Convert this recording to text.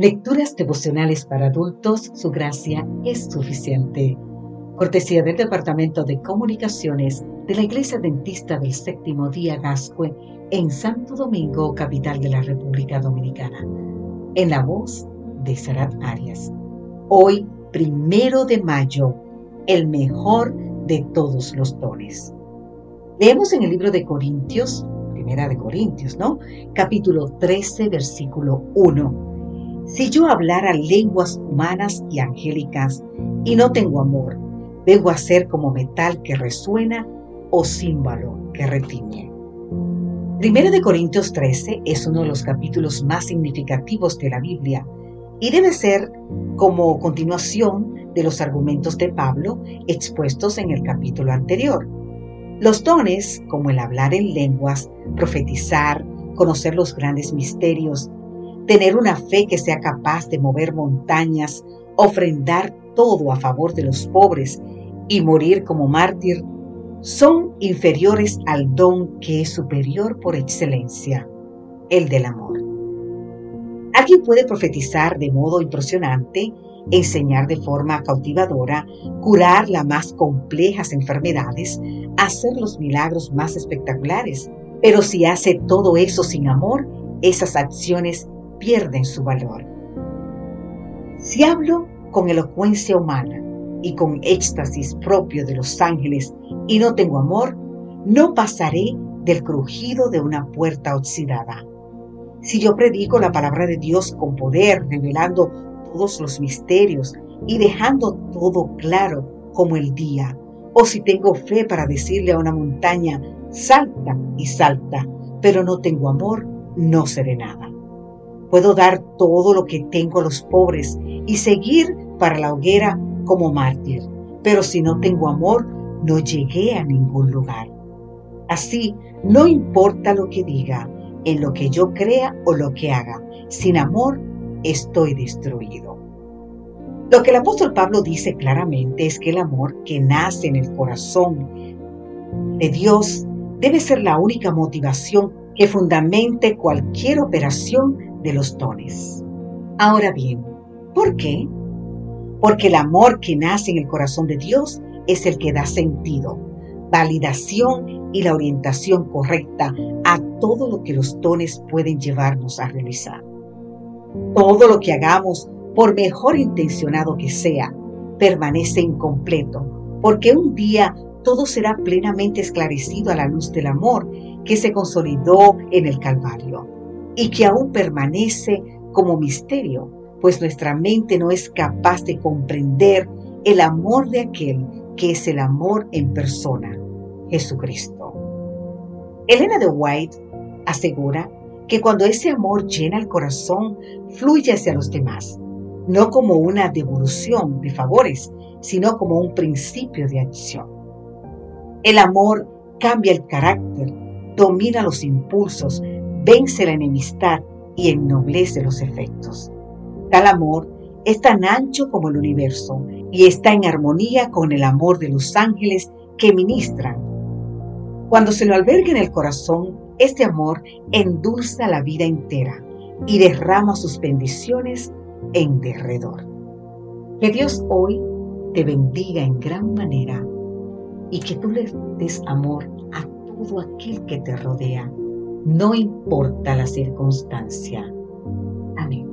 Lecturas devocionales para adultos, su gracia es suficiente. Cortesía del Departamento de Comunicaciones de la Iglesia Dentista del Séptimo Día Gascue en Santo Domingo, capital de la República Dominicana. En la voz de Sarat Arias. Hoy, primero de mayo, el mejor de todos los dones. Leemos en el libro de Corintios, primera de Corintios, ¿no? Capítulo 13, versículo 1 si yo hablara lenguas humanas y angélicas y no tengo amor, a ser como metal que resuena o címbalo que retiñe. Primero de Corintios 13 es uno de los capítulos más significativos de la Biblia y debe ser como continuación de los argumentos de Pablo expuestos en el capítulo anterior. Los dones, como el hablar en lenguas, profetizar, conocer los grandes misterios, tener una fe que sea capaz de mover montañas, ofrendar todo a favor de los pobres y morir como mártir, son inferiores al don que es superior por excelencia, el del amor. Alguien puede profetizar de modo impresionante, enseñar de forma cautivadora, curar las más complejas enfermedades, hacer los milagros más espectaculares, pero si hace todo eso sin amor, esas acciones pierden su valor. Si hablo con elocuencia humana y con éxtasis propio de los ángeles y no tengo amor, no pasaré del crujido de una puerta oxidada. Si yo predico la palabra de Dios con poder, revelando todos los misterios y dejando todo claro como el día, o si tengo fe para decirle a una montaña, salta y salta, pero no tengo amor, no seré nada. Puedo dar todo lo que tengo a los pobres y seguir para la hoguera como mártir, pero si no tengo amor, no llegué a ningún lugar. Así, no importa lo que diga, en lo que yo crea o lo que haga, sin amor estoy destruido. Lo que el apóstol Pablo dice claramente es que el amor que nace en el corazón de Dios debe ser la única motivación que fundamente cualquier operación de los dones. Ahora bien, ¿por qué? Porque el amor que nace en el corazón de Dios es el que da sentido, validación y la orientación correcta a todo lo que los dones pueden llevarnos a realizar. Todo lo que hagamos, por mejor intencionado que sea, permanece incompleto, porque un día todo será plenamente esclarecido a la luz del amor que se consolidó en el Calvario y que aún permanece como misterio, pues nuestra mente no es capaz de comprender el amor de aquel que es el amor en persona, Jesucristo. Elena de White asegura que cuando ese amor llena el corazón, fluye hacia los demás, no como una devolución de favores, sino como un principio de acción. El amor cambia el carácter, domina los impulsos, vence la enemistad y ennoblece los efectos. Tal amor es tan ancho como el universo y está en armonía con el amor de los ángeles que ministran. Cuando se lo alberga en el corazón, este amor endulza la vida entera y derrama sus bendiciones en derredor. Que Dios hoy te bendiga en gran manera y que tú le des amor a todo aquel que te rodea no importa la circunstancia. Amén.